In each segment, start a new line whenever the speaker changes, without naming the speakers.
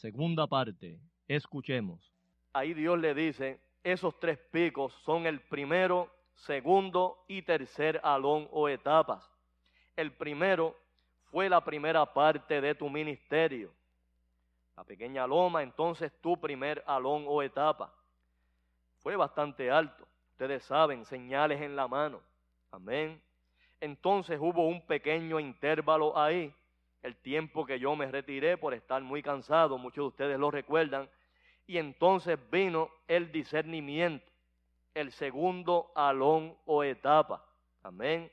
Segunda parte. Escuchemos. Ahí Dios le dice, esos tres picos son el primero, segundo y tercer alón o etapas. El primero fue la primera parte de tu ministerio. La pequeña loma, entonces tu primer alón o etapa. Fue bastante alto. Ustedes saben, señales en la mano. Amén. Entonces hubo un pequeño intervalo ahí el tiempo que yo me retiré por estar muy cansado, muchos de ustedes lo recuerdan, y entonces vino el discernimiento, el segundo alón o etapa. Amén.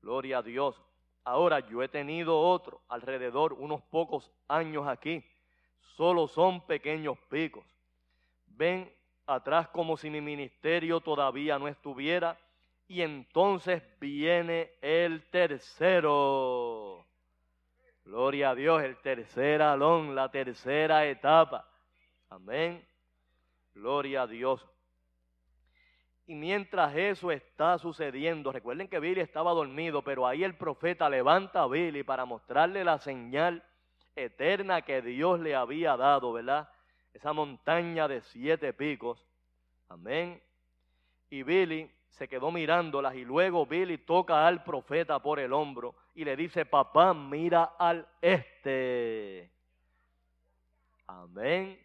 Gloria a Dios. Ahora yo he tenido otro alrededor unos pocos años aquí. Solo son pequeños picos. Ven atrás como si mi ministerio todavía no estuviera y entonces viene el tercero. Gloria a Dios, el tercer alón, la tercera etapa. Amén. Gloria a Dios. Y mientras eso está sucediendo, recuerden que Billy estaba dormido, pero ahí el profeta levanta a Billy para mostrarle la señal eterna que Dios le había dado, ¿verdad? Esa montaña de siete picos. Amén. Y Billy se quedó mirándolas y luego Billy toca al profeta por el hombro y le dice, papá, mira al este. Amén.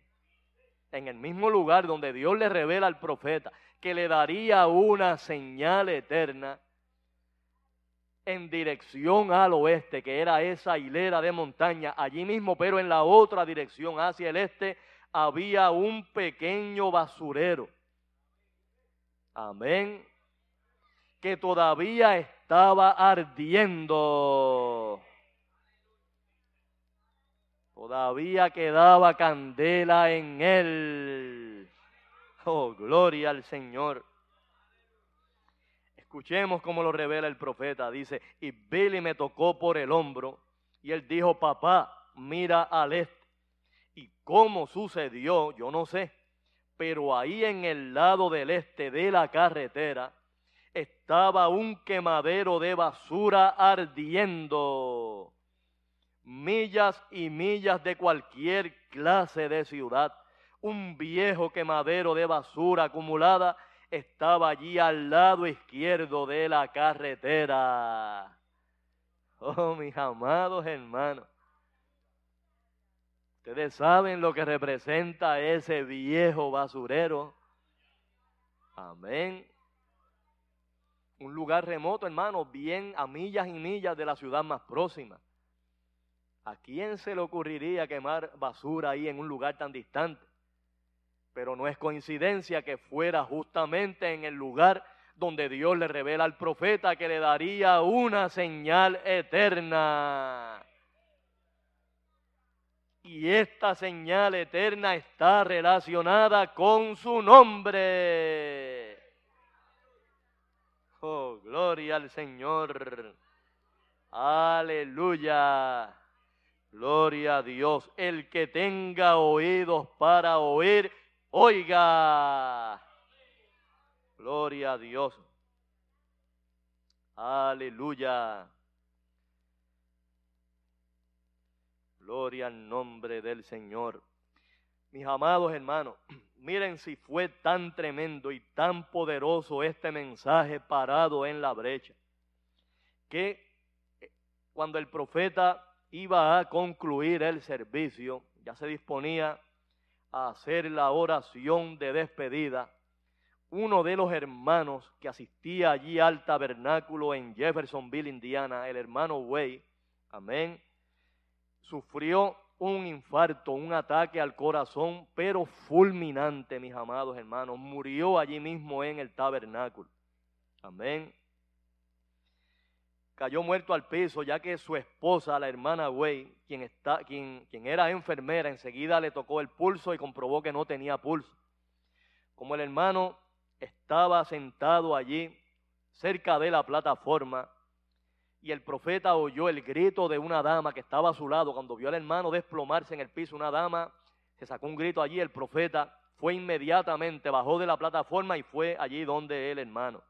En el mismo lugar donde Dios le revela al profeta que le daría una señal eterna en dirección al oeste, que era esa hilera de montaña, allí mismo, pero en la otra dirección, hacia el este, había un pequeño basurero. Amén que todavía estaba ardiendo. Todavía quedaba candela en él. Oh, gloria al Señor. Escuchemos cómo lo revela el profeta. Dice, y Billy me tocó por el hombro y él dijo, papá, mira al este. Y cómo sucedió, yo no sé, pero ahí en el lado del este de la carretera estaba un quemadero de basura ardiendo. Millas y millas de cualquier clase de ciudad. Un viejo quemadero de basura acumulada estaba allí al lado izquierdo de la carretera. Oh, mis amados hermanos. Ustedes saben lo que representa ese viejo basurero. Amén. Un lugar remoto, hermano, bien a millas y millas de la ciudad más próxima. ¿A quién se le ocurriría quemar basura ahí en un lugar tan distante? Pero no es coincidencia que fuera justamente en el lugar donde Dios le revela al profeta que le daría una señal eterna. Y esta señal eterna está relacionada con su nombre. Oh, gloria al Señor. Aleluya. Gloria a Dios. El que tenga oídos para oír, oiga. Gloria a Dios. Aleluya. Gloria al nombre del Señor. Mis amados hermanos, miren si fue tan tremendo y tan poderoso este mensaje parado en la brecha, que eh, cuando el profeta iba a concluir el servicio, ya se disponía a hacer la oración de despedida, uno de los hermanos que asistía allí al tabernáculo en Jeffersonville, Indiana, el hermano Way, amén, sufrió un infarto, un ataque al corazón, pero fulminante, mis amados hermanos. Murió allí mismo en el tabernáculo. Amén. Cayó muerto al piso, ya que su esposa, la hermana Way, quien, está, quien, quien era enfermera, enseguida le tocó el pulso y comprobó que no tenía pulso. Como el hermano estaba sentado allí, cerca de la plataforma, y el profeta oyó el grito de una dama que estaba a su lado. Cuando vio al hermano desplomarse en el piso, una dama se sacó un grito allí. El profeta fue inmediatamente, bajó de la plataforma y fue allí donde el hermano.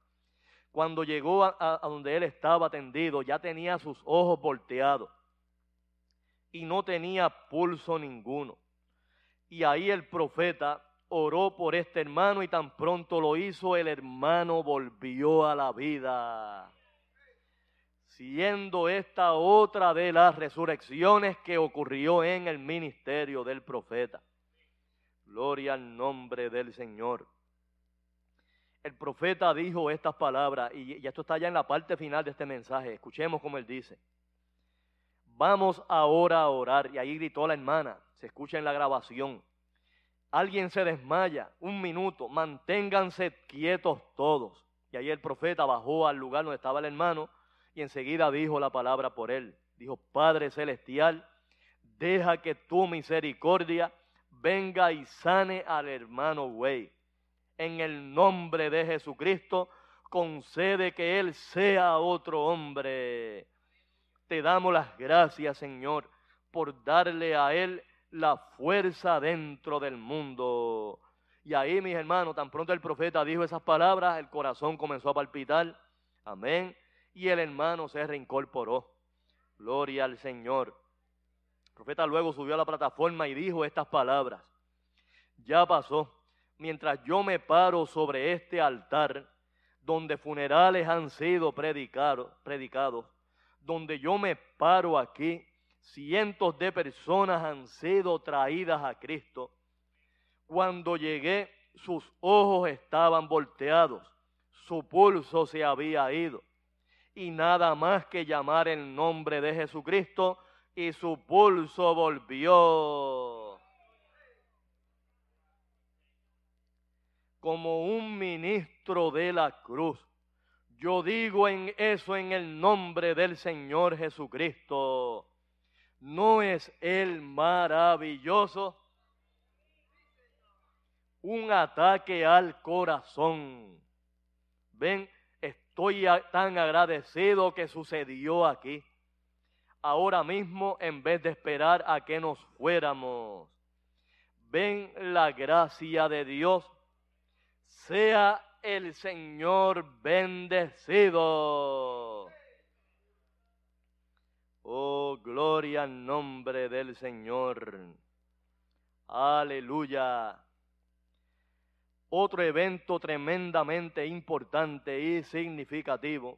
Cuando llegó a, donde él estaba tendido, ya tenía sus ojos volteados y no tenía pulso ninguno. Y ahí el profeta oró por este hermano y tan pronto lo hizo, el hermano volvió a la vida siendo esta otra de las resurrecciones que ocurrió en el ministerio del profeta. Gloria al nombre del Señor. El profeta dijo estas palabras, y esto está ya en la parte final de este mensaje. Escuchemos como él dice. Vamos ahora a orar. Y ahí gritó la hermana, se escucha en la grabación. Alguien se desmaya, un minuto, manténganse quietos todos. Y ahí el profeta bajó al lugar donde estaba el hermano y enseguida dijo la palabra por él. Dijo, Padre Celestial, deja que tu misericordia venga y sane al hermano Güey. En el nombre de Jesucristo, concede que él sea otro hombre. Te damos las gracias, Señor, por darle a él la fuerza dentro del mundo. Y ahí, mis hermanos, tan pronto el profeta dijo esas palabras, el corazón comenzó a palpitar. Amén y el hermano se reincorporó. Gloria al Señor. El profeta luego subió a la plataforma y dijo estas palabras. Ya pasó. Mientras yo me paro sobre este altar, donde funerales han sido predicados, predicados, donde yo me paro aquí, cientos de personas han sido traídas a Cristo. Cuando llegué, sus ojos estaban volteados, su pulso se había ido y nada más que llamar el nombre de Jesucristo y su pulso volvió. Como un ministro de la cruz, Yo digo en eso en el nombre del Señor Jesucristo. ¿No es Él maravilloso? Un ataque al corazón. Ven, estoy tan agradecido que sucedió aquí. Ahora mismo, en vez de esperar a que nos fuéramos, ven la gracia de Dios. Sea el Señor bendecido. Oh, gloria al nombre del Señor. Aleluya. Otro evento tremendamente importante y significativo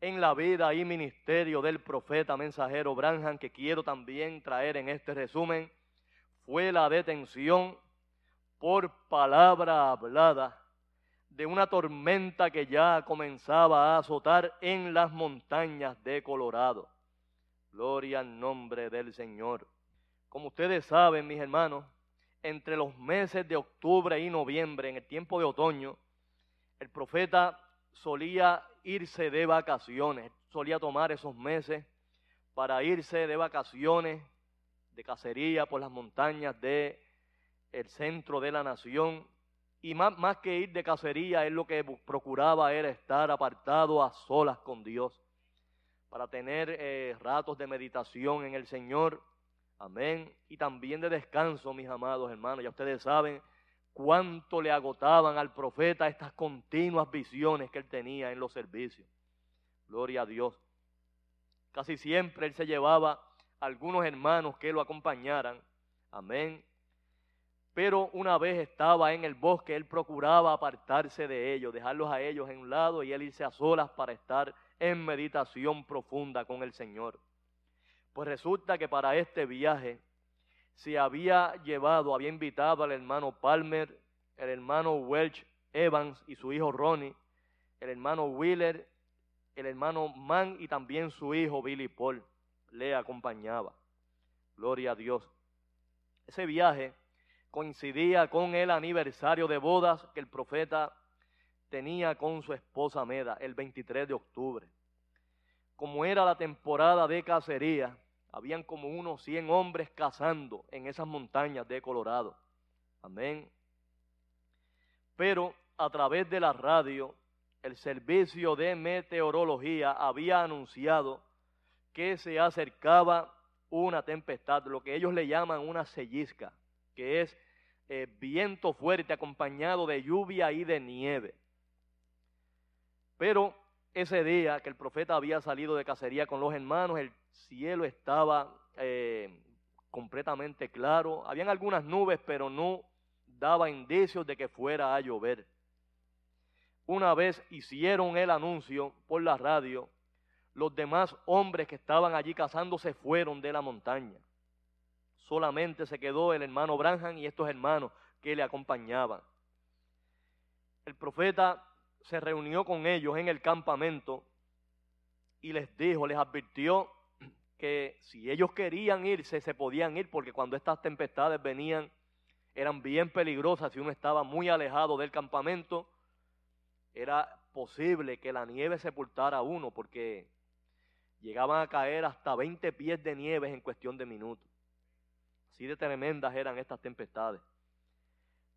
en la vida y ministerio del profeta mensajero Branham que quiero también traer en este resumen fue la detención por palabra hablada de una tormenta que ya comenzaba a azotar en las montañas de Colorado. Gloria al nombre del Señor. Como ustedes saben, mis hermanos, entre los meses de octubre y noviembre, en el tiempo de otoño, el profeta solía irse de vacaciones, solía tomar esos meses para irse de vacaciones, de cacería por las montañas de el centro de la nación y más, más que ir de cacería, él lo que procuraba era estar apartado a solas con Dios, para tener eh, ratos de meditación en el Señor. Amén. Y también de descanso, mis amados hermanos. Ya ustedes saben cuánto le agotaban al profeta estas continuas visiones que él tenía en los servicios. Gloria a Dios. Casi siempre él se llevaba algunos hermanos que lo acompañaran. Amén pero una vez estaba en el bosque, él procuraba apartarse de ellos, dejarlos a ellos en un lado y él irse a solas para estar en meditación profunda con el Señor. Pues resulta que para este viaje se había llevado, había invitado al hermano Palmer, el hermano Welch Evans y su hijo Ronnie, el hermano Wheeler, el hermano Mann y también su hijo Billy Paul le acompañaba. Gloria a Dios. Ese viaje coincidía con el aniversario de bodas que el profeta tenía con su esposa Meda el 23 de octubre. Como era la temporada de cacería, habían como unos 100 hombres cazando en esas montañas de Colorado. Amén. Pero a través de la radio, el servicio de meteorología había anunciado que se acercaba una tempestad, lo que ellos le llaman una sellisca que es eh, viento fuerte acompañado de lluvia y de nieve. Pero ese día que el profeta había salido de cacería con los hermanos, el cielo estaba eh, completamente claro. Habían algunas nubes, pero no daba indicios de que fuera a llover. Una vez hicieron el anuncio por la radio, los demás hombres que estaban allí cazando se fueron de la montaña solamente se quedó el hermano Branham y estos hermanos que le acompañaban. El profeta se reunió con ellos en el campamento y les dijo, les advirtió que si ellos querían irse, se podían ir, porque cuando estas tempestades venían, eran bien peligrosas. Si uno estaba muy alejado del campamento, era posible que la nieve sepultara a uno, porque llegaban a caer hasta 20 pies de nieve en cuestión de minutos. Así de tremendas eran estas tempestades.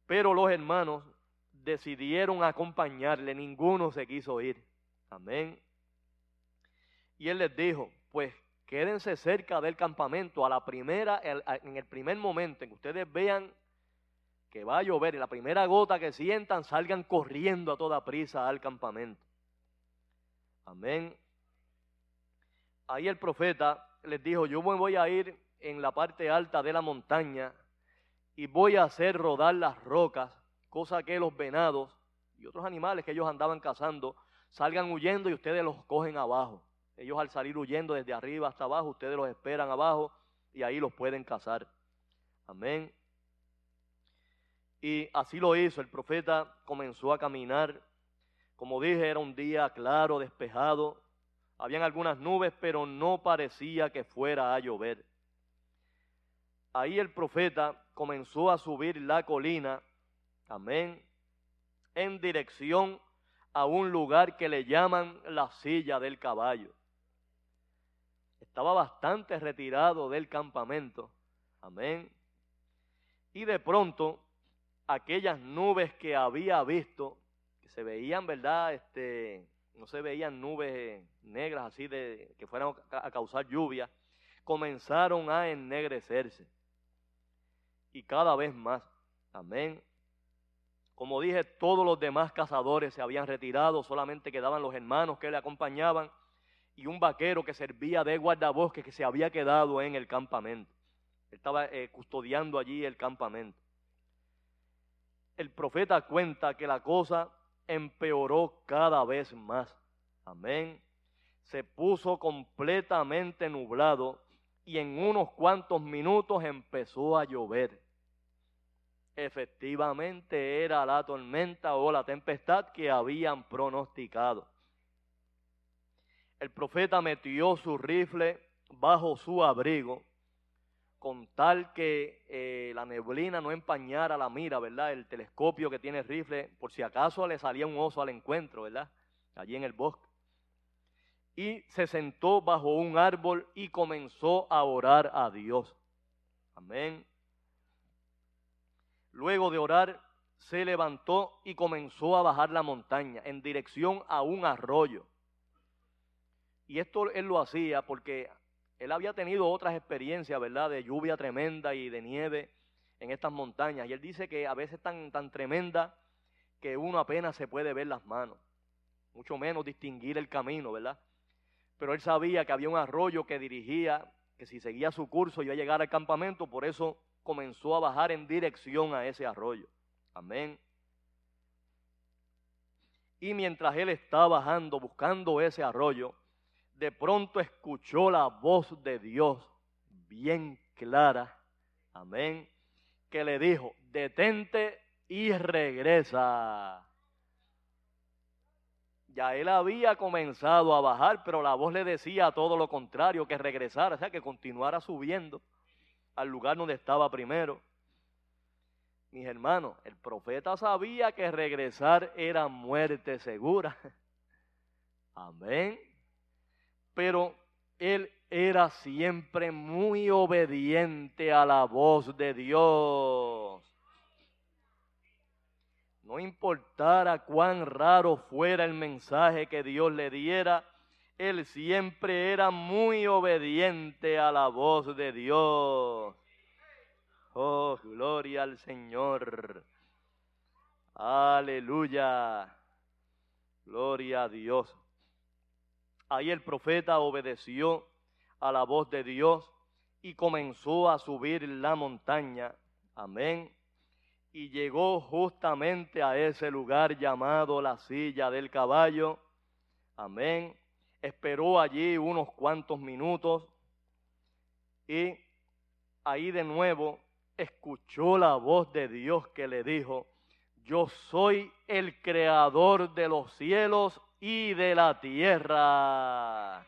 Pero los hermanos decidieron acompañarle, ninguno se quiso ir. Amén. Y él les dijo, pues quédense cerca del campamento a la primera, en el primer momento en que ustedes vean que va a llover, en la primera gota que sientan, salgan corriendo a toda prisa al campamento. Amén. Ahí el profeta les dijo, yo voy a ir en la parte alta de la montaña y voy a hacer rodar las rocas, cosa que los venados y otros animales que ellos andaban cazando salgan huyendo y ustedes los cogen abajo. Ellos al salir huyendo desde arriba hasta abajo, ustedes los esperan abajo y ahí los pueden cazar. Amén. Y así lo hizo. El profeta comenzó a caminar. Como dije, era un día claro, despejado. Habían algunas nubes, pero no parecía que fuera a llover ahí el profeta comenzó a subir la colina, amén, en dirección a un lugar que le llaman la silla del caballo. Estaba bastante retirado del campamento. Amén. Y de pronto, aquellas nubes que había visto, que se veían, ¿verdad? Este, no se veían nubes negras así de que fueran a causar lluvia, comenzaron a ennegrecerse. Y cada vez más. Amén. Como dije, todos los demás cazadores se habían retirado, solamente quedaban los hermanos que le acompañaban y un vaquero que servía de guardabosque que se había quedado en el campamento. estaba eh, custodiando allí el campamento. El profeta cuenta que la cosa empeoró cada vez más. Amén. Se puso completamente nublado y en unos cuantos minutos empezó a llover. Efectivamente era la tormenta o la tempestad que habían pronosticado. El profeta metió su rifle bajo su abrigo con tal que eh, la neblina no empañara la mira, ¿verdad? El telescopio que tiene el rifle, por si acaso le salía un oso al encuentro, ¿verdad? Allí en el bosque. Y se sentó bajo un árbol y comenzó a orar a Dios. Amén. Luego de orar, se levantó y comenzó a bajar la montaña en dirección a un arroyo. Y esto él lo hacía porque él había tenido otras experiencias, ¿verdad? De lluvia tremenda y de nieve en estas montañas. Y él dice que a veces tan, tan tremenda que uno apenas se puede ver las manos, mucho menos distinguir el camino, ¿verdad? Pero él sabía que había un arroyo que dirigía, que si seguía su curso iba a llegar al campamento, por eso comenzó a bajar en dirección a ese arroyo. Amén. Y mientras él estaba bajando, buscando ese arroyo, de pronto escuchó la voz de Dios bien clara, amén, que le dijo, detente y regresa. Ya él había comenzado a bajar, pero la voz le decía todo lo contrario, que regresara, o sea, que continuara subiendo al lugar donde estaba primero. Mis hermanos, el profeta sabía que regresar era muerte segura. Amén pero él era siempre muy obediente a la voz de Dios. No importara cuán raro fuera el mensaje que Dios le diera, él siempre era muy obediente a la voz de Dios. Oh, gloria al Señor. Aleluya. Gloria a Dios. Ahí el profeta obedeció a la voz de Dios y comenzó a subir la montaña. Amén. Y llegó justamente a ese lugar llamado la silla del caballo. Amén. Esperó allí unos cuantos minutos y ahí de nuevo escuchó la voz de Dios que le dijo, yo soy el creador de los cielos y de la tierra.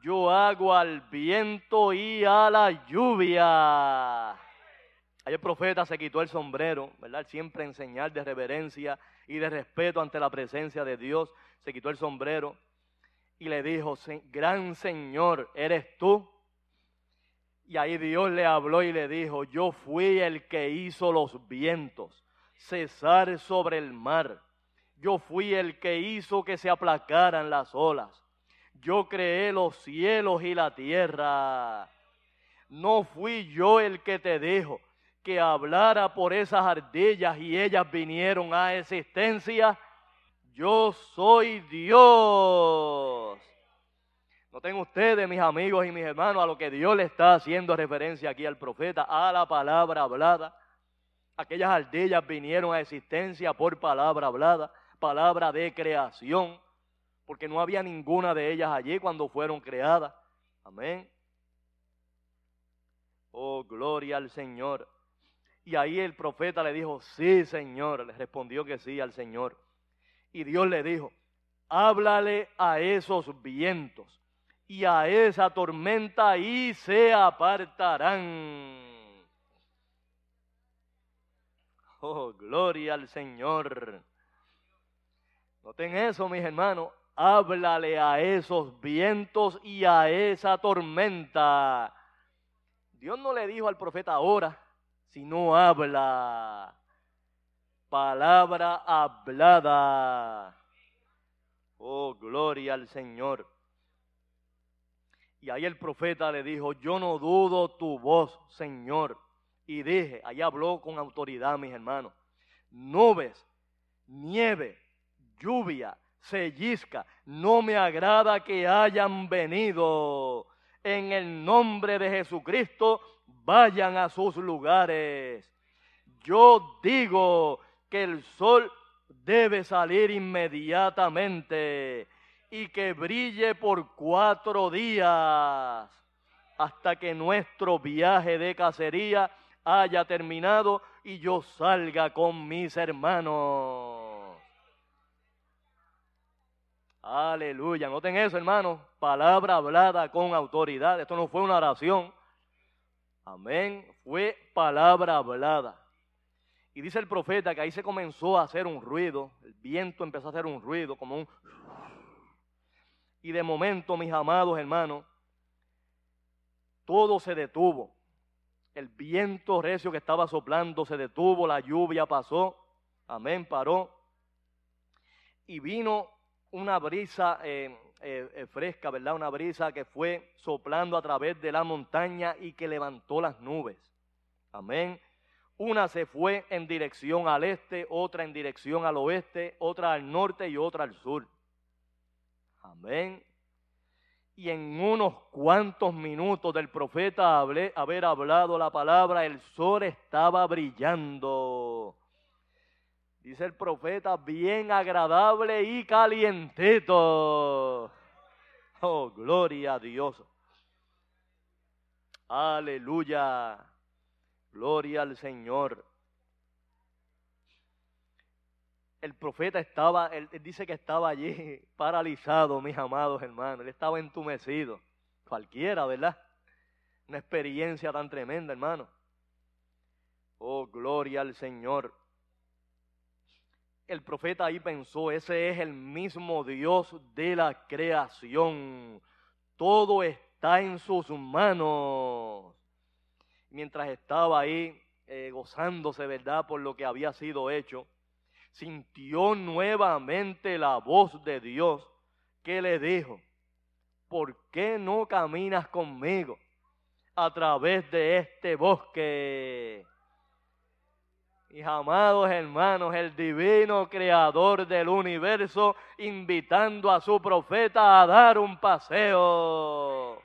Yo hago al viento y a la lluvia. Ahí el profeta se quitó el sombrero, ¿verdad? Siempre en señal de reverencia y de respeto ante la presencia de Dios. Se quitó el sombrero y le dijo, gran Señor, ¿eres tú? Y ahí Dios le habló y le dijo, yo fui el que hizo los vientos cesar sobre el mar yo fui el que hizo que se aplacaran las olas. Yo creé los cielos y la tierra. No fui yo el que te dijo que hablara por esas ardillas y ellas vinieron a existencia. Yo soy Dios. Noten ustedes, mis amigos y mis hermanos, a lo que Dios le está haciendo referencia aquí al profeta, a la palabra hablada. Aquellas ardillas vinieron a existencia por palabra hablada palabra de creación, porque no había ninguna de ellas allí cuando fueron creadas. Amén. Oh, gloria al Señor. Y ahí el profeta le dijo, sí, Señor. Le respondió que sí al Señor. Y Dios le dijo, háblale a esos vientos y a esa tormenta y se apartarán. Oh, gloria al Señor. Noten eso, mis hermanos. Háblale a esos vientos y a esa tormenta. Dios no le dijo al profeta ahora, sino habla. Palabra hablada. Oh, gloria al Señor. Y ahí el profeta le dijo, yo no dudo tu voz, Señor. Y dije, ahí habló con autoridad, mis hermanos, nubes, nieve, lluvia, sellizca, no me agrada que hayan venido. En el nombre de Jesucristo, vayan a sus lugares. Yo digo que el sol debe salir inmediatamente y que brille por cuatro días hasta que nuestro viaje de cacería haya terminado y yo salga con mis hermanos. Aleluya, noten eso hermanos, palabra hablada con autoridad, esto no fue una oración, amén, fue palabra hablada. Y dice el profeta que ahí se comenzó a hacer un ruido, el viento empezó a hacer un ruido, como un... Y de momento, mis amados hermanos, todo se detuvo. El viento recio que estaba soplando se detuvo, la lluvia pasó, amén, paró. Y vino una brisa eh, eh, eh, fresca, ¿verdad? Una brisa que fue soplando a través de la montaña y que levantó las nubes. Amén. Una se fue en dirección al este, otra en dirección al oeste, otra al norte y otra al sur. Amén. Y en unos cuantos minutos del profeta haber hablado la palabra, el sol estaba brillando. Dice el profeta, bien agradable y calientito. Oh, gloria a Dios. Aleluya. Gloria al Señor. El profeta estaba, él, dice que estaba allí paralizado, mis amados hermanos. Él estaba entumecido. Cualquiera, ¿verdad? Una experiencia tan tremenda, hermano. Oh, gloria al Señor. El profeta ahí pensó, ese es el mismo Dios de la creación. Todo está en sus manos mientras estaba ahí eh, gozándose, ¿verdad?, por lo que había sido hecho, sintió nuevamente la voz de Dios que le dijo, ¿por qué no caminas conmigo a través de este bosque? Mis amados hermanos, el divino creador del universo invitando a su profeta a dar un paseo.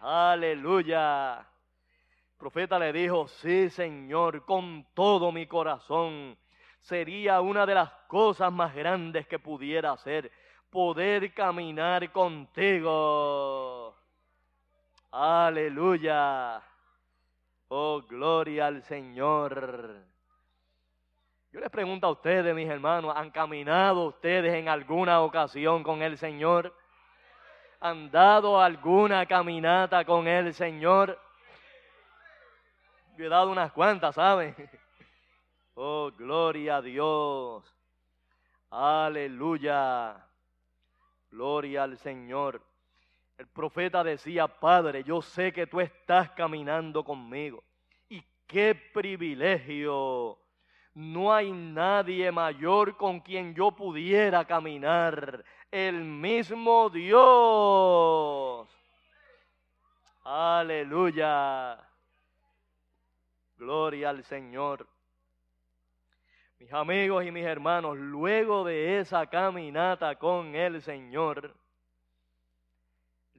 Aleluya. El profeta le dijo, sí Señor, con todo mi corazón. Sería una de las cosas más grandes que pudiera hacer, poder caminar contigo. Aleluya. Oh, gloria al Señor. Yo les pregunto a ustedes, mis hermanos, ¿han caminado ustedes en alguna ocasión con el Señor? han dado alguna caminata con el Señor. Yo he dado unas cuantas, ¿saben? Oh, gloria a Dios. Aleluya. Gloria al Señor. El profeta decía, Padre, yo sé que tú estás caminando conmigo. Y qué privilegio. No hay nadie mayor con quien yo pudiera caminar el mismo Dios. Aleluya. Gloria al Señor. Mis amigos y mis hermanos, luego de esa caminata con el Señor,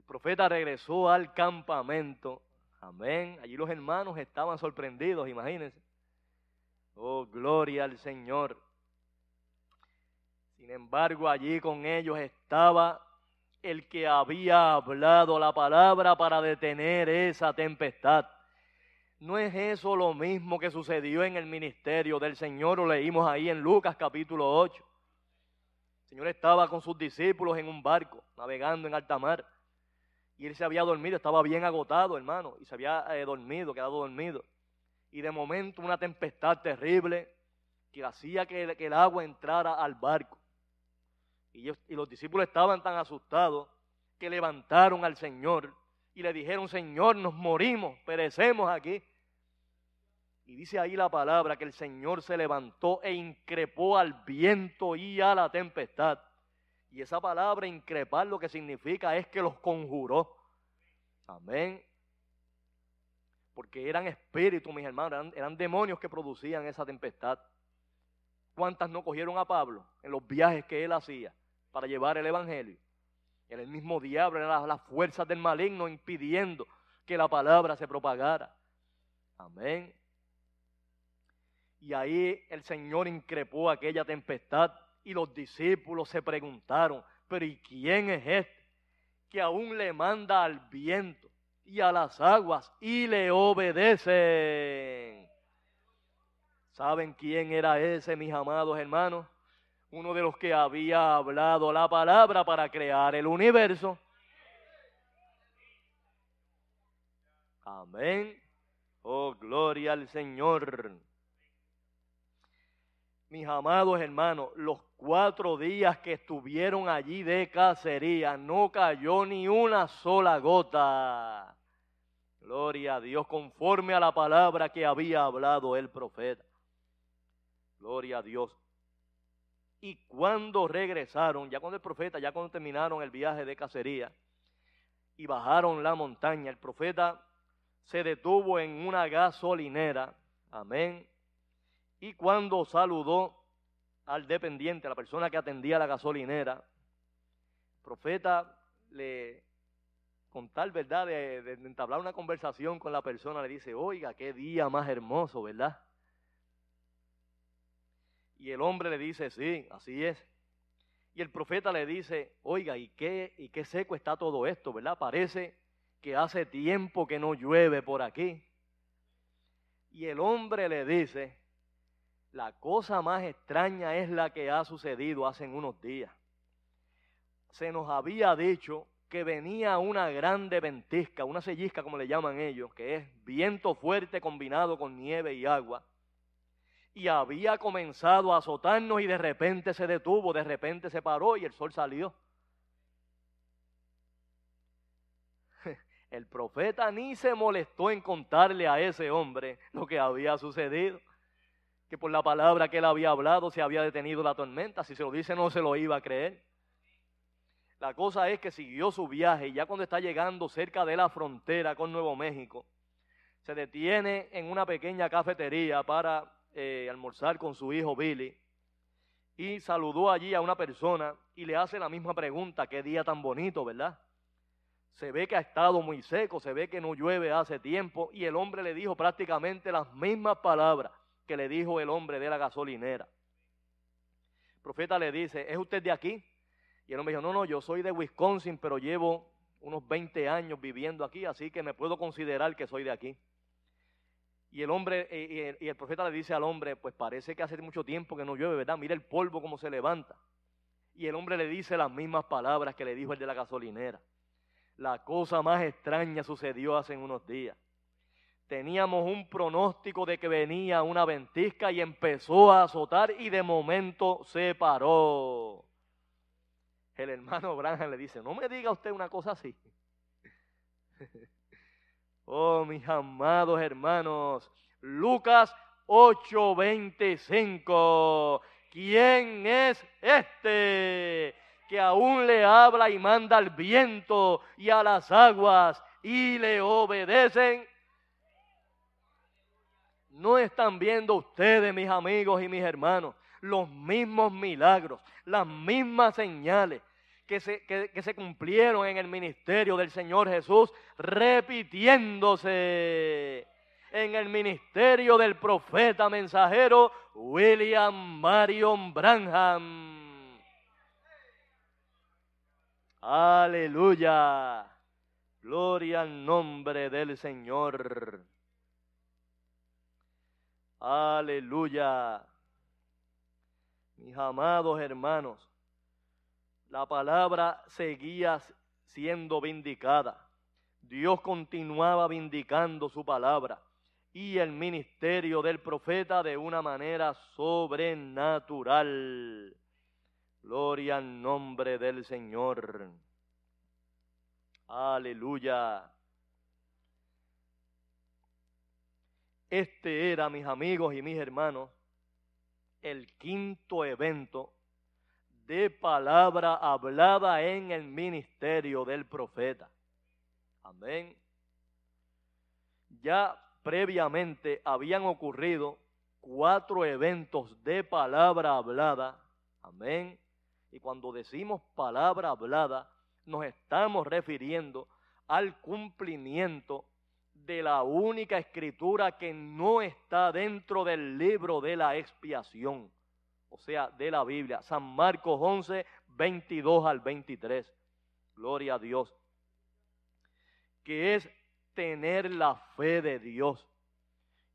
profeta regresó al campamento. Amén. Allí los hermanos estaban sorprendidos, imagínense. Oh, gloria al Señor. Sin embargo, allí con ellos estaba el que había hablado la palabra para detener esa tempestad. ¿No es eso lo mismo que sucedió en el ministerio del Señor? Lo leímos ahí en Lucas capítulo 8. El Señor estaba con sus discípulos en un barco, navegando en alta mar. Y él se había dormido, estaba bien agotado, hermano, y se había eh, dormido, quedado dormido. Y de momento una tempestad terrible que hacía que, el agua entrara al barco. Y, y los discípulos estaban tan asustados que levantaron al Señor y le dijeron, Señor, nos morimos, perecemos aquí. Y dice ahí la palabra que el Señor se levantó e increpó al viento y a la tempestad. Y esa palabra increpar lo que significa es que los conjuró. Amén. Porque eran espíritus, mis hermanos, eran, demonios que producían esa tempestad. ¿Cuántas no cogieron a Pablo en los viajes que él hacía para llevar el Evangelio? Era el mismo diablo, eran las fuerzas del maligno impidiendo que la palabra se propagara. Amén. Y ahí el Señor increpó aquella tempestad y los discípulos se preguntaron, pero ¿y quién es este que aún le manda al viento y a las aguas y le obedecen? ¿Saben quién era ese, mis amados hermanos? Uno de los que había hablado la palabra para crear el universo. Amén. Oh, gloria al Señor mis amados hermanos, los cuatro días que estuvieron allí de cacería, no cayó ni una sola gota. Gloria a Dios, conforme a la palabra que había hablado el profeta. Gloria a Dios. Y cuando regresaron, ya cuando el profeta, ya cuando terminaron el viaje de cacería y bajaron la montaña, el profeta se detuvo en una gasolinera. Amén y cuando saludó al dependiente, a la persona que atendía la gasolinera, el profeta le, con tal verdad de, de, entablar una conversación con la persona, le dice, oiga, qué día más hermoso, ¿verdad? Y el hombre le dice, sí, así es. Y el profeta le dice, oiga, ¿y qué, y qué seco está todo esto, ¿verdad? Parece que hace tiempo que no llueve por aquí. Y el hombre le dice, la cosa más extraña es la que ha sucedido hace unos días. Se nos había dicho que venía una grande ventisca, una sellisca como le llaman ellos, que es viento fuerte combinado con nieve y agua. Y había comenzado a azotarnos y de repente se detuvo, de repente se paró y el sol salió. El profeta ni se molestó en contarle a ese hombre lo que había sucedido que por la palabra que él había hablado se había detenido la tormenta. Si se lo dice no se lo iba a creer. La cosa es que siguió su viaje y ya cuando está llegando cerca de la frontera con Nuevo México, se detiene en una pequeña cafetería para eh, almorzar con su hijo Billy y saludó allí a una persona y le hace la misma pregunta, qué día tan bonito, ¿verdad? Se ve que ha estado muy seco, se ve que no llueve hace tiempo y el hombre le dijo prácticamente las mismas palabras que le dijo el hombre de la gasolinera. El profeta le dice, ¿es usted de aquí? Y el hombre dijo, no, no, yo soy de Wisconsin, pero llevo unos 20 años viviendo aquí, así que me puedo considerar que soy de aquí. Y el hombre, y el, profeta le dice al hombre, pues parece que hace mucho tiempo que no llueve, ¿verdad? Mira el polvo cómo se levanta. Y el hombre le dice las mismas palabras que le dijo el de la gasolinera. La cosa más extraña sucedió hace unos días teníamos un pronóstico de que venía una ventisca y empezó a azotar y de momento se paró. El hermano Branham le dice, no me diga usted una cosa así. oh, mis amados hermanos, Lucas 8:25. ¿Quién es este que aún le habla y manda al viento y a las aguas y le obedecen? No están viendo ustedes, mis amigos y mis hermanos, los mismos milagros, las mismas señales que se, que, se cumplieron en el ministerio del Señor Jesús, repitiéndose en el ministerio del profeta mensajero William Marion Branham. Aleluya. Gloria al nombre del Señor. Aleluya. Mis amados hermanos, la palabra seguía siendo vindicada. Dios continuaba vindicando su palabra y el ministerio del profeta de una manera sobrenatural. Gloria al nombre del Señor. Aleluya. Este era, mis amigos y mis hermanos, el quinto evento de palabra hablada en el ministerio del profeta. Amén. Ya previamente habían ocurrido cuatro eventos de palabra hablada. Amén. Y cuando decimos palabra hablada, nos estamos refiriendo al cumplimiento de la única escritura que no está dentro del libro de la expiación, o sea, de la Biblia. San Marcos 11, 22 al 23. Gloria a Dios. Que es tener la fe de Dios.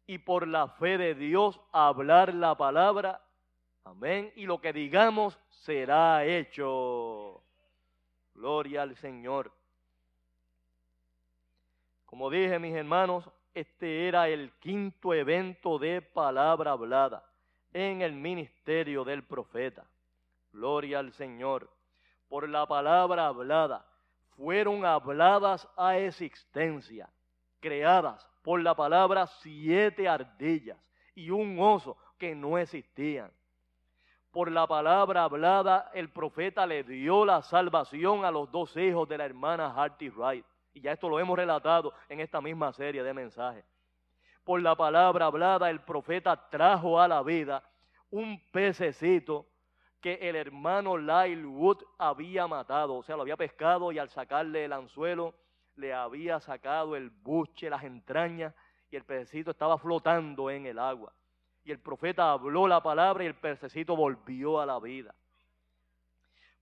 Y por la fe de Dios hablar la palabra. Amén. Y lo que digamos será hecho. Gloria al Señor. Como dije, mis hermanos, este era el quinto evento de palabra hablada en el ministerio del profeta. Gloria al Señor. Por la palabra hablada fueron habladas a existencia, creadas por la palabra siete ardillas y un oso que no existían. Por la palabra hablada, el profeta le dio la salvación a los dos hijos de la hermana Harty Wright. Y ya esto lo hemos relatado en esta misma serie de mensajes. Por la palabra hablada, el profeta trajo a la vida un pececito que el hermano Lyle Wood había matado, o sea, lo había pescado y al sacarle el anzuelo le había sacado el buche, las entrañas y el pececito estaba flotando en el agua. Y el profeta habló la palabra y el pececito volvió a la vida.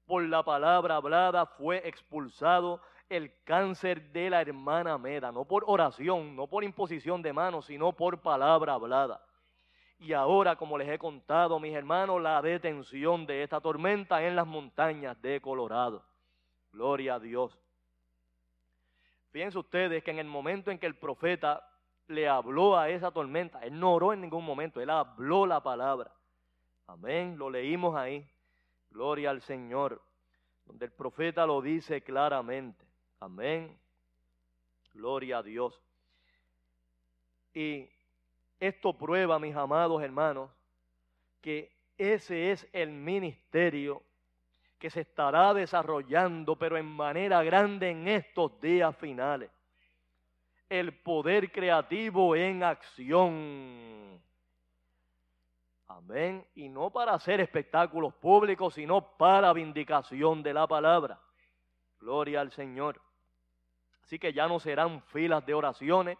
Por la palabra hablada fue expulsado el cáncer de la hermana Meda, no por oración, no por imposición de manos, sino por palabra hablada. Y ahora, como les he contado, mis hermanos, la detención de esta tormenta en las montañas de Colorado. Gloria a Dios. Fíjense ustedes que en el momento en que el profeta le habló a esa tormenta, él no oró en ningún momento, él habló la palabra. Amén, lo leímos ahí. Gloria al Señor, donde el profeta lo dice claramente. Amén. Gloria a Dios. Y esto prueba, mis amados hermanos, que ese es el ministerio que se estará desarrollando, pero en manera grande en estos días finales. El poder creativo en acción. Amén. Y no para hacer espectáculos públicos, sino para vindicación de la palabra. Gloria al Señor. Así que ya no serán filas de oraciones,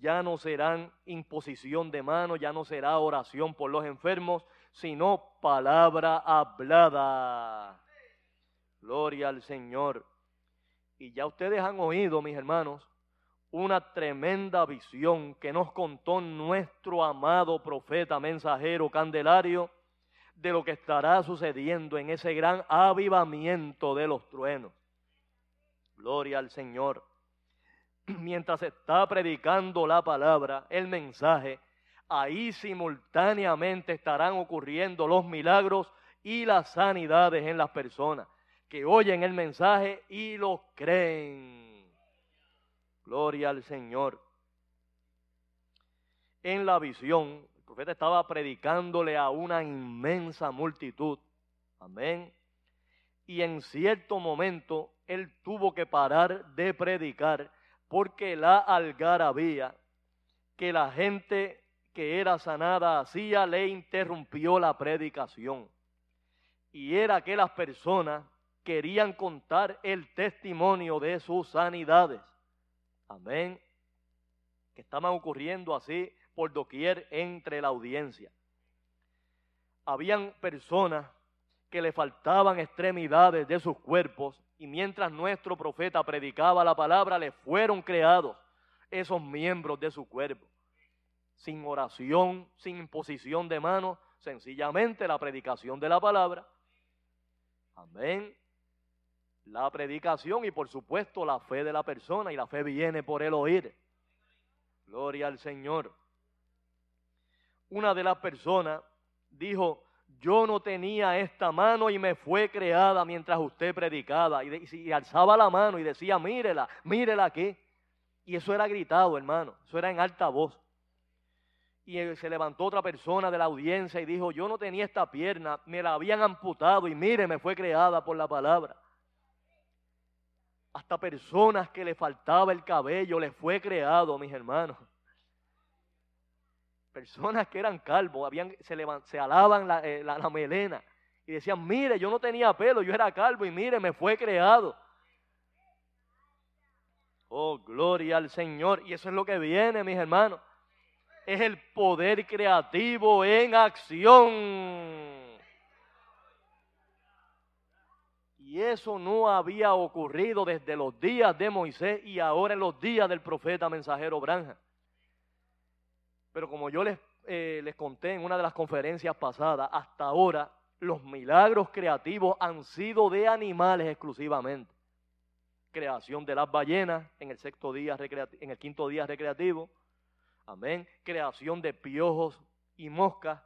ya no serán imposición de manos, ya no será oración por los enfermos, sino palabra hablada. Gloria al Señor. Y ya ustedes han oído, mis hermanos, una tremenda visión que nos contó nuestro amado profeta mensajero Candelario de lo que estará sucediendo en ese gran avivamiento de los truenos. Gloria al Señor. Mientras está predicando la palabra, el mensaje, ahí simultáneamente estarán ocurriendo los milagros y las sanidades en las personas que oyen el mensaje y lo creen. Gloria al Señor. En la visión, el profeta estaba predicándole a una inmensa multitud. Amén. Y en cierto momento él tuvo que parar de predicar porque la algarabía que la gente que era sanada hacía le interrumpió la predicación. Y era que las personas querían contar el testimonio de sus sanidades. Amén. Que estaban ocurriendo así por doquier entre la audiencia. Habían personas que le faltaban extremidades de sus cuerpos y mientras nuestro profeta predicaba la palabra, le fueron creados esos miembros de su cuerpo. Sin oración, sin imposición de manos, sencillamente la predicación de la palabra. Amén. La predicación y por supuesto la fe de la persona y la fe viene por el oír. Gloria al Señor. Una de las personas dijo, yo no tenía esta mano y me fue creada mientras usted predicaba. Y, alzaba la mano y decía, mírela, mírela aquí. Y eso era gritado, hermano. Eso era en alta voz. Y eh, se levantó otra persona de la audiencia y dijo, yo no tenía esta pierna, me la habían amputado y mire, me fue creada por la palabra. Hasta personas que le faltaba el cabello le fue creado, mis hermanos. Personas que eran calvos, habían, se, se alaban eh, la, la melena y decían, mire, yo no tenía pelo, yo era calvo y mire, me fue creado. Oh, gloria al Señor. Y eso es lo que viene, mis hermanos es el poder creativo en acción. Y eso no había ocurrido desde los días de Moisés y ahora en los días del profeta mensajero Branja. Pero como yo les, eh, les conté en una de las conferencias pasadas, hasta ahora los milagros creativos han sido de animales exclusivamente. Creación de las ballenas en el sexto día en el quinto día recreativo, Amén. Creación de piojos y moscas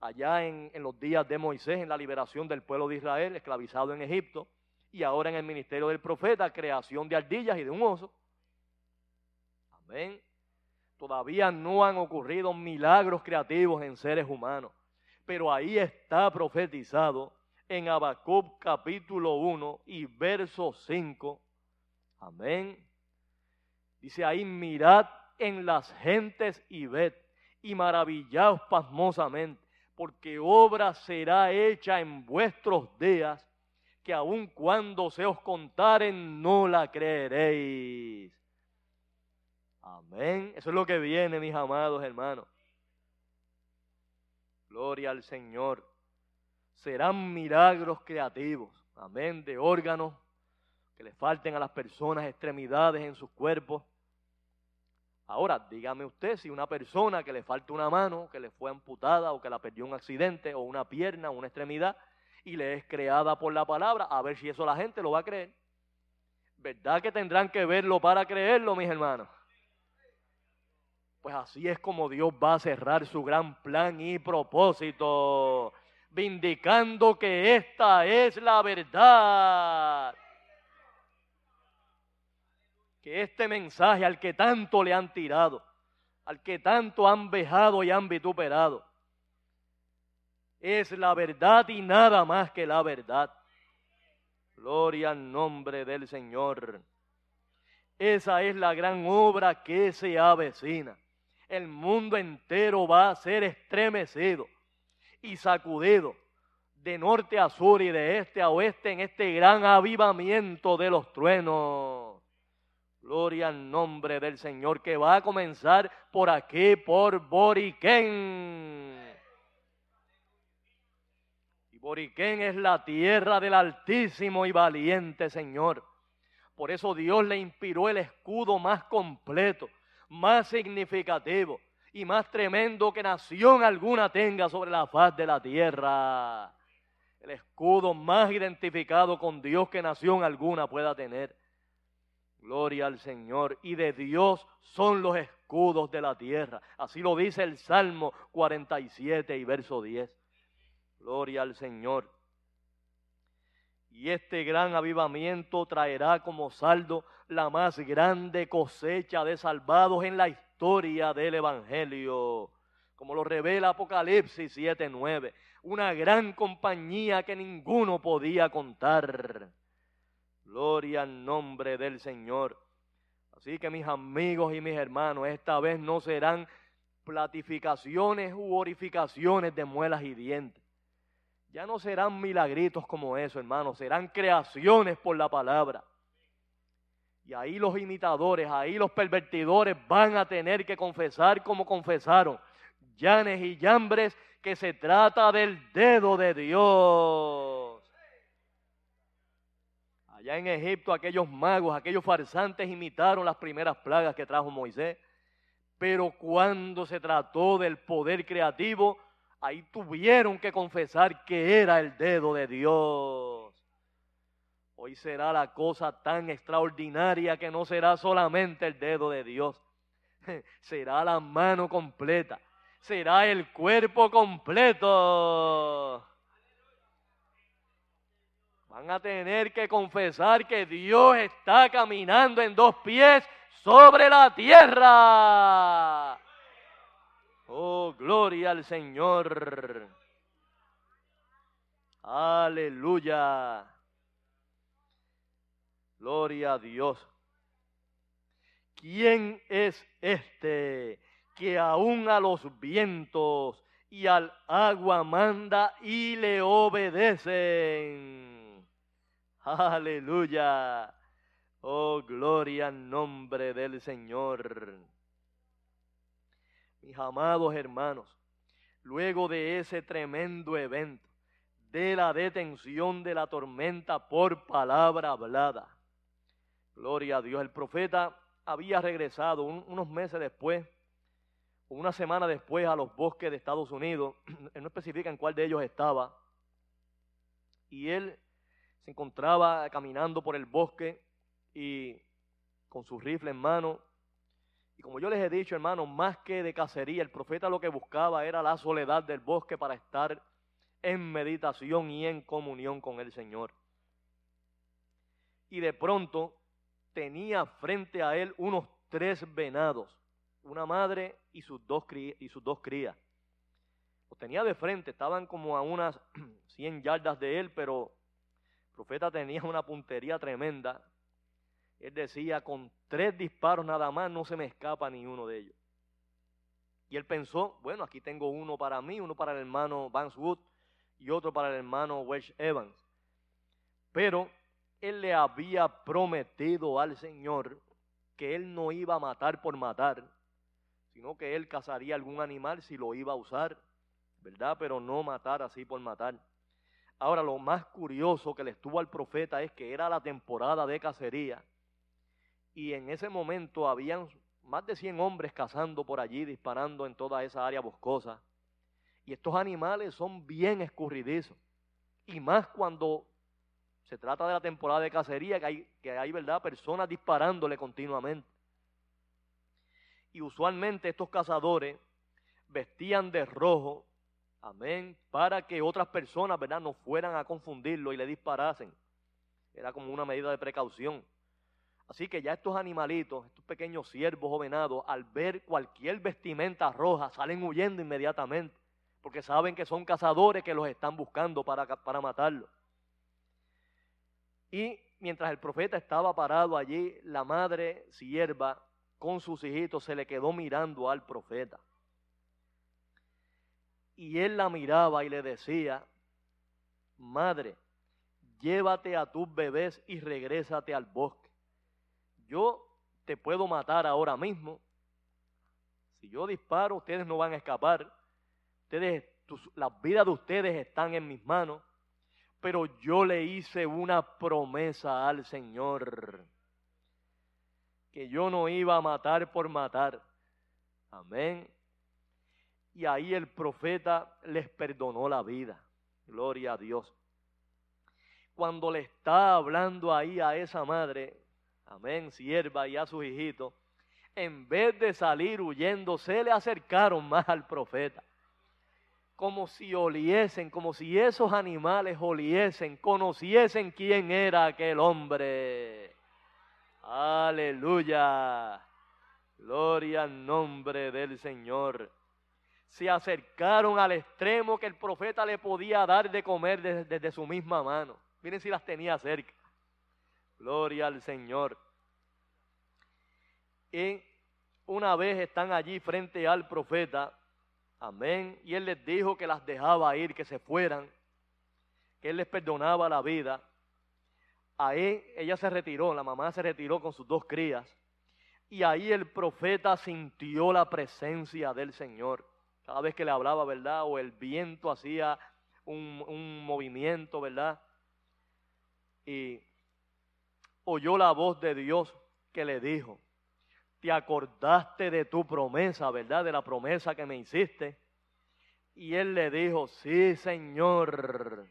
allá en, los días de Moisés, en la liberación del pueblo de Israel, esclavizado en Egipto, y ahora en el ministerio del profeta, creación de ardillas y de un oso. Amén. Todavía no han ocurrido milagros creativos en seres humanos, pero ahí está profetizado en Habacuc capítulo 1 y verso 5. Amén. Dice ahí, mirad en las gentes y ved y maravillaos pasmosamente, porque obra será hecha en vuestros días, que aun cuando se os contaren no la creeréis. Amén. Eso es lo que viene, mis amados hermanos. Gloria al Señor. Serán milagros creativos. Amén. De órganos que le falten a las personas extremidades en sus cuerpos Ahora, dígame usted si una persona que le falta una mano, que le fue amputada o que la perdió un accidente o una pierna, una extremidad, y le es creada por la palabra, a ver si eso la gente lo va a creer. ¿Verdad que tendrán que verlo para creerlo, mis hermanos? Pues así es como Dios va a cerrar su gran plan y propósito, vindicando que esta es la verdad que este mensaje al que tanto le han tirado, al que tanto han vejado y han vituperado, es la verdad y nada más que la verdad. Gloria al nombre del Señor. Esa es la gran obra que se avecina. El mundo entero va a ser estremecido y sacudido de norte a sur y de este a oeste en este gran avivamiento de los truenos. Gloria al nombre del Señor que va a comenzar por aquí, por Boriquén. Y Boriquén es la tierra del altísimo y valiente Señor. Por eso Dios le inspiró el escudo más completo, más significativo y más tremendo que nación alguna tenga sobre la faz de la tierra. El escudo más identificado con Dios que nación alguna pueda tener. Gloria al Señor. Y de Dios son los escudos de la tierra. Así lo dice el Salmo 47 y verso 10. Gloria al Señor. Y este gran avivamiento traerá como saldo la más grande cosecha de salvados en la historia del Evangelio. Como lo revela Apocalipsis 7:9. Una gran compañía que ninguno podía contar. Gloria al nombre del Señor. Así que mis amigos y mis hermanos, esta vez no serán platificaciones u orificaciones de muelas y dientes. Ya no serán milagritos como eso, hermanos, serán creaciones por la palabra. Y ahí los imitadores, ahí los pervertidores van a tener que confesar como confesaron, llanes y llambres, que se trata del dedo de Dios. Ya en Egipto aquellos magos, aquellos farsantes imitaron las primeras plagas que trajo Moisés, pero cuando se trató del poder creativo, ahí tuvieron que confesar que era el dedo de Dios. Hoy será la cosa tan extraordinaria que no será solamente el dedo de Dios, será la mano completa, será el cuerpo completo. Van a tener que confesar que Dios está caminando en dos pies sobre la tierra. Oh, gloria al Señor. Aleluya. Gloria a Dios. ¿Quién es este que aún a los vientos y al agua manda y le obedecen? Aleluya. Oh, gloria al nombre del Señor. Mis amados hermanos, luego de ese tremendo evento, de la detención de la tormenta por palabra hablada, gloria a Dios, el profeta había regresado unos meses después, una semana después a los bosques de Estados Unidos, él no especifica en cuál de ellos estaba, y él se encontraba caminando por el bosque y con su rifle en mano. Y como yo les he dicho, hermano, más que de cacería, el profeta lo que buscaba era la soledad del bosque para estar en meditación y en comunión con el Señor. Y de pronto tenía frente a él unos tres venados, una madre y sus dos, crías. Los tenía de frente, estaban como a unas 100 yardas de él, pero el profeta tenía una puntería tremenda él decía, con tres disparos nada más no se me escapa ni uno de ellos. Y él pensó, bueno, aquí tengo uno para mí, uno para el hermano Vance Wood y otro para el hermano Welsh Evans. Pero él le había prometido al Señor que él no iba a matar por matar, sino que él cazaría algún animal si lo iba a usar, ¿verdad? Pero no matar así por matar. Ahora, lo más curioso que le estuvo al profeta es que era la temporada de cacería y en ese momento habían más de 100 hombres cazando por allí, disparando en toda esa área boscosa. Y estos animales son bien escurridizos. Y más cuando se trata de la temporada de cacería, que hay, que hay ¿verdad? personas disparándole continuamente. Y usualmente estos cazadores vestían de rojo, amén, para que otras personas, ¿verdad?, no fueran a confundirlo y le disparasen. Era como una medida de precaución. Así que ya estos animalitos, estos pequeños ciervos o venados, al ver cualquier vestimenta roja, salen huyendo inmediatamente, porque saben que son cazadores que los están buscando para, para matarlos. Y mientras el profeta estaba parado allí, la madre sierva con sus hijitos se le quedó mirando al profeta. Y él la miraba y le decía, madre, llévate a tus bebés y regrésate al bosque yo te puedo matar ahora mismo. Si yo disparo, ustedes no van a escapar. Ustedes, las vidas de ustedes están en mis manos. Pero yo le hice una promesa al Señor. Que yo no iba a matar por matar. Amén. Y ahí el profeta les perdonó la vida. Gloria a Dios. Cuando le está hablando ahí a esa madre, amén, sierva y a sus hijitos, en vez de salir huyendo, se le acercaron más al profeta. Como si oliesen, como si esos animales oliesen, conociesen quién era aquel hombre. Aleluya. Gloria al nombre del Señor. Se acercaron al extremo que el profeta le podía dar de comer desde, su misma mano. Miren si las tenía cerca. Gloria al Señor. Y una vez están allí frente al profeta, amén, y él les dijo que las dejaba ir, que se fueran, que él les perdonaba la vida. Ahí ella se retiró, la mamá se retiró con sus dos crías, y ahí el profeta sintió la presencia del Señor. Cada vez que le hablaba, ¿verdad? O el viento hacía un, un movimiento, ¿verdad? Y oyó la voz de Dios que le dijo, te acordaste de tu promesa, ¿verdad? De la promesa que me hiciste. Y él le dijo, sí, Señor.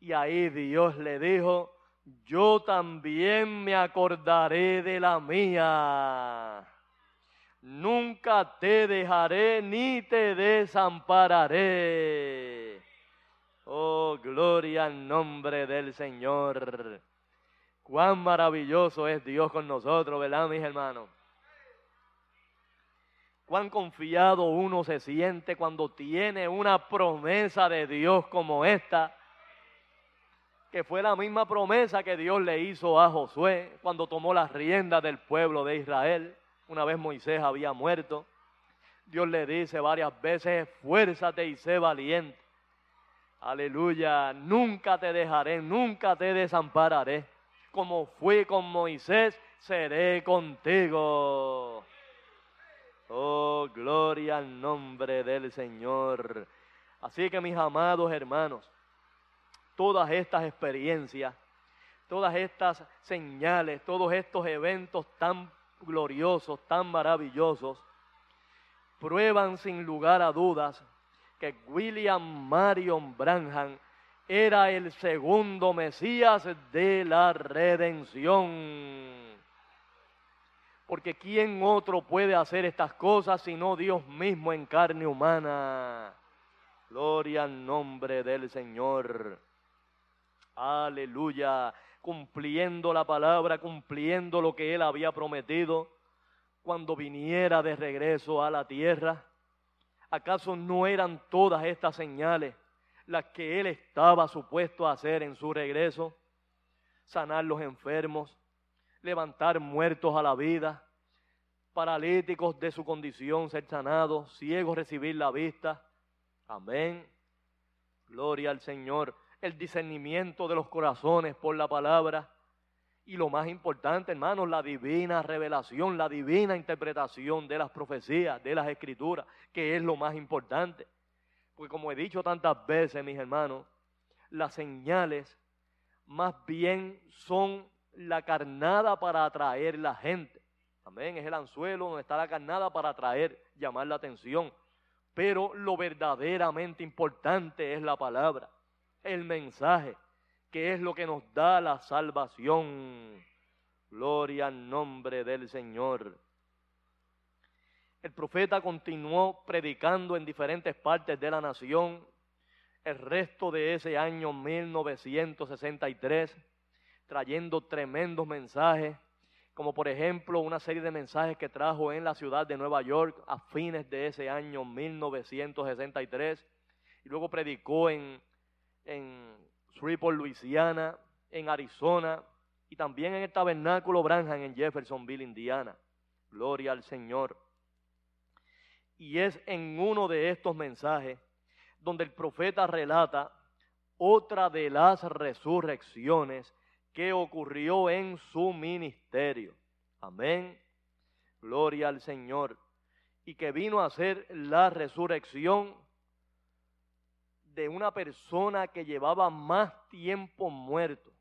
Y ahí Dios le dijo, yo también me acordaré de la mía. nunca te dejaré ni te desampararé. Oh, gloria al nombre del Señor. Cuán maravilloso es Dios con nosotros, ¿verdad, mis hermanos? Cuán confiado uno se siente cuando tiene una promesa de Dios como esta, que fue la misma promesa que Dios le hizo a Josué cuando tomó las riendas del pueblo de Israel. Una vez Moisés había muerto. Dios le dice varias veces, esfuérzate y sé valiente. Aleluya, nunca te dejaré, nunca te desampararé. Como fui con Moisés, seré contigo. Oh, gloria al nombre del Señor. Así que mis amados hermanos, todas estas experiencias, todas estas señales, todos estos eventos tan gloriosos, tan maravillosos, prueban sin lugar a dudas que William Marion Branham era el segundo Mesías de la redención. Porque ¿quién otro puede hacer estas cosas sino Dios mismo en carne humana? Gloria al nombre del Señor. Aleluya. Cumpliendo la palabra, cumpliendo lo que Él había prometido cuando viniera de regreso a la tierra. ¿Acaso no eran todas estas señales las que Él estaba supuesto a hacer en su regreso? Sanar los enfermos, levantar muertos a la vida, paralíticos de su condición ser sanados, ciegos recibir la vista. Amén. Gloria al Señor. El discernimiento de los corazones por la palabra. Y lo más importante, hermanos, la divina revelación, la divina interpretación de las profecías, de las escrituras, que es lo más importante. Porque como he dicho tantas veces, mis hermanos, las señales más bien son la carnada para atraer la gente. Amén, es el anzuelo donde está la carnada para atraer, llamar la atención. Pero lo verdaderamente importante es la palabra, el mensaje, que es lo que nos da la salvación. Gloria al nombre del Señor. El profeta continuó predicando en diferentes partes de la nación el resto de ese año 1963 trayendo tremendos mensajes, como por ejemplo una serie de mensajes que trajo en la ciudad de Nueva York a fines de ese año 1963, y luego predicó en, en Shreveport, Luisiana, en Arizona, y también en el tabernáculo Branham en Jeffersonville, Indiana. Gloria al Señor. Y es en uno de estos mensajes donde el profeta relata otra de las resurrecciones que ocurrió en su ministerio. Amén. Gloria al Señor. Y que vino a ser la resurrección de una persona que llevaba más tiempo muerto,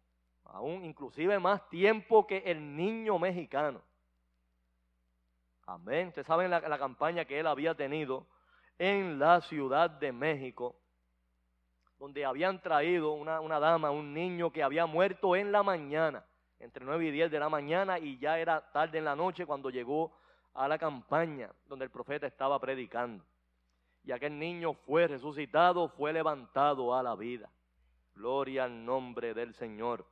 aún inclusive más tiempo que el niño mexicano. Amén. Ustedes saben la, la campaña que él había tenido en la Ciudad de México donde habían traído una, una, dama, un niño que había muerto en la mañana, entre 9 y 10 de la mañana, y ya era tarde en la noche cuando llegó a la campaña donde el profeta estaba predicando. Y aquel niño fue resucitado, fue levantado a la vida. Gloria al nombre del Señor.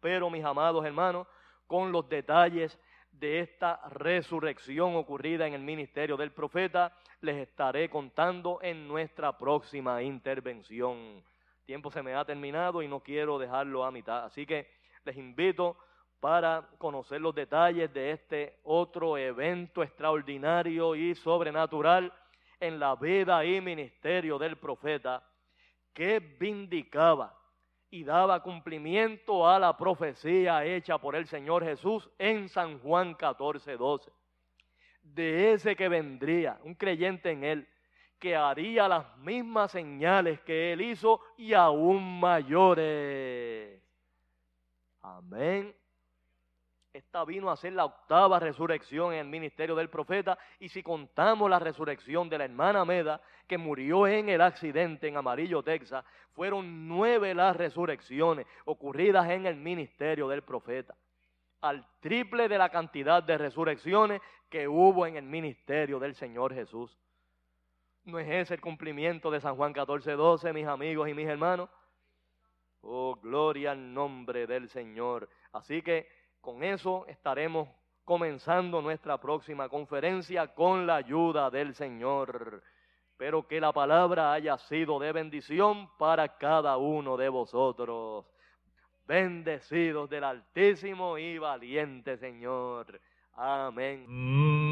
Pero mis amados hermanos, con los detalles de esta resurrección ocurrida en el ministerio del profeta, les estaré contando en nuestra próxima intervención. tiempo se me ha terminado y no quiero dejarlo a mitad, así que les invito para conocer los detalles de este otro evento extraordinario y sobrenatural en la vida y ministerio del profeta que vindicaba y daba cumplimiento a la profecía hecha por el Señor Jesús en San Juan 14, 12. De ese que vendría, un creyente en él, que haría las mismas señales que él hizo y aún mayores. Amén. Esta vino a ser la octava resurrección en el ministerio del profeta. Y si contamos la resurrección de la hermana Meda, que murió en el accidente en Amarillo, Texas, fueron nueve las resurrecciones ocurridas en el ministerio del profeta.
al triple de la cantidad de resurrecciones que hubo en el ministerio del Señor Jesús. ¿No es ese el cumplimiento de San Juan 14, 12, mis amigos y mis hermanos? Oh, gloria al nombre del Señor. Así que con eso estaremos comenzando nuestra próxima conferencia con la ayuda del Señor. Espero que la palabra haya sido de bendición para cada uno de vosotros. Bendecidos del Altísimo y valiente Señor. Amén.
Y